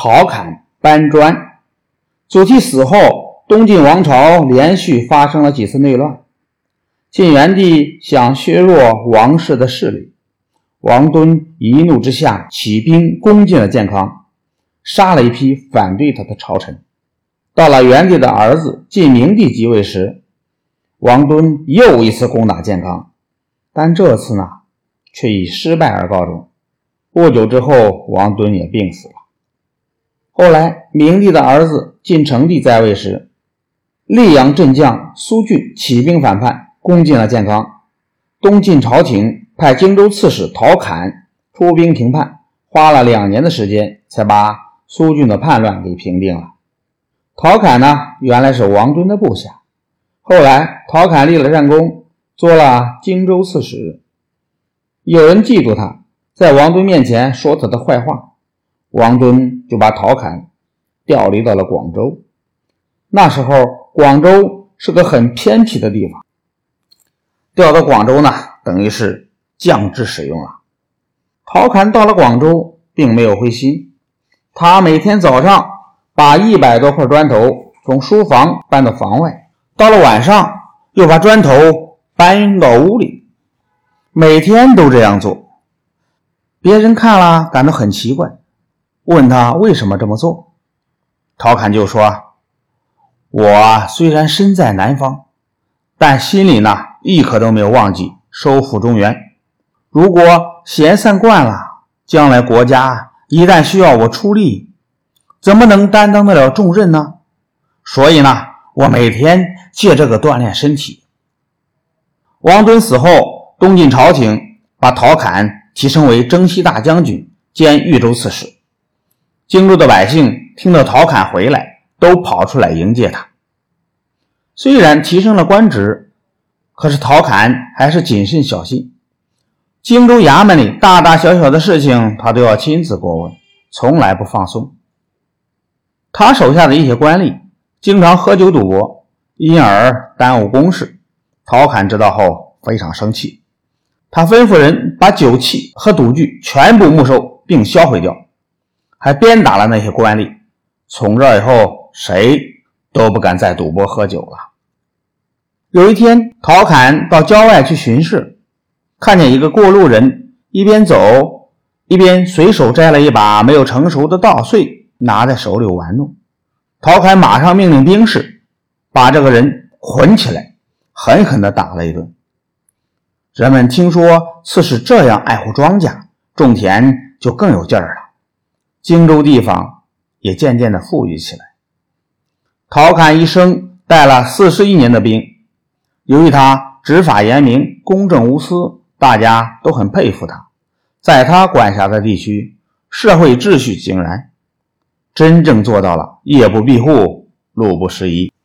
陶侃搬砖。祖逖死后，东晋王朝连续发生了几次内乱。晋元帝想削弱王室的势力，王敦一怒之下起兵攻进了建康，杀了一批反对他的朝臣。到了元帝的儿子晋明帝即位时，王敦又一次攻打建康，但这次呢，却以失败而告终。不久之后，王敦也病死了。后来，明帝的儿子晋成帝在位时，溧阳镇将苏峻起兵反叛，攻进了建康。东晋朝廷派荆州刺史陶侃出兵平叛，花了两年的时间，才把苏峻的叛乱给平定了。陶侃呢，原来是王敦的部下，后来陶侃立了战功，做了荆州刺史。有人嫉妒他，在王敦面前说他的坏话。王敦就把陶侃调离到了广州。那时候，广州是个很偏僻的地方，调到广州呢，等于是降职使用了。陶侃到了广州，并没有灰心，他每天早上把一百多块砖头从书房搬到房外，到了晚上又把砖头搬到屋里，每天都这样做。别人看了感到很奇怪。问他为什么这么做，陶侃就说：“我虽然身在南方，但心里呢一刻都没有忘记收复中原。如果闲散惯了，将来国家一旦需要我出力，怎么能担当得了重任呢？所以呢，我每天借这个锻炼身体。”王敦死后，东晋朝廷把陶侃提升为征西大将军兼豫州刺史。荆州的百姓听到陶侃回来，都跑出来迎接他。虽然提升了官职，可是陶侃还是谨慎小心。荆州衙门里大大小小的事情，他都要亲自过问，从来不放松。他手下的一些官吏经常喝酒赌博，因而耽误公事。陶侃知道后非常生气，他吩咐人把酒器和赌具全部没收并销毁掉。还鞭打了那些官吏。从这以后，谁都不敢再赌博喝酒了。有一天，陶侃到郊外去巡视，看见一个过路人一边走一边随手摘了一把没有成熟的稻穗，拿在手里玩弄。陶侃马上命令兵士把这个人捆起来，狠狠地打了一顿。人们听说刺史这样爱护庄稼，种田就更有劲儿了。荆州地方也渐渐的富裕起来。陶侃一生带了四十一年的兵，由于他执法严明、公正无私，大家都很佩服他。在他管辖的地区，社会秩序井然，真正做到了夜不闭户、路不拾遗。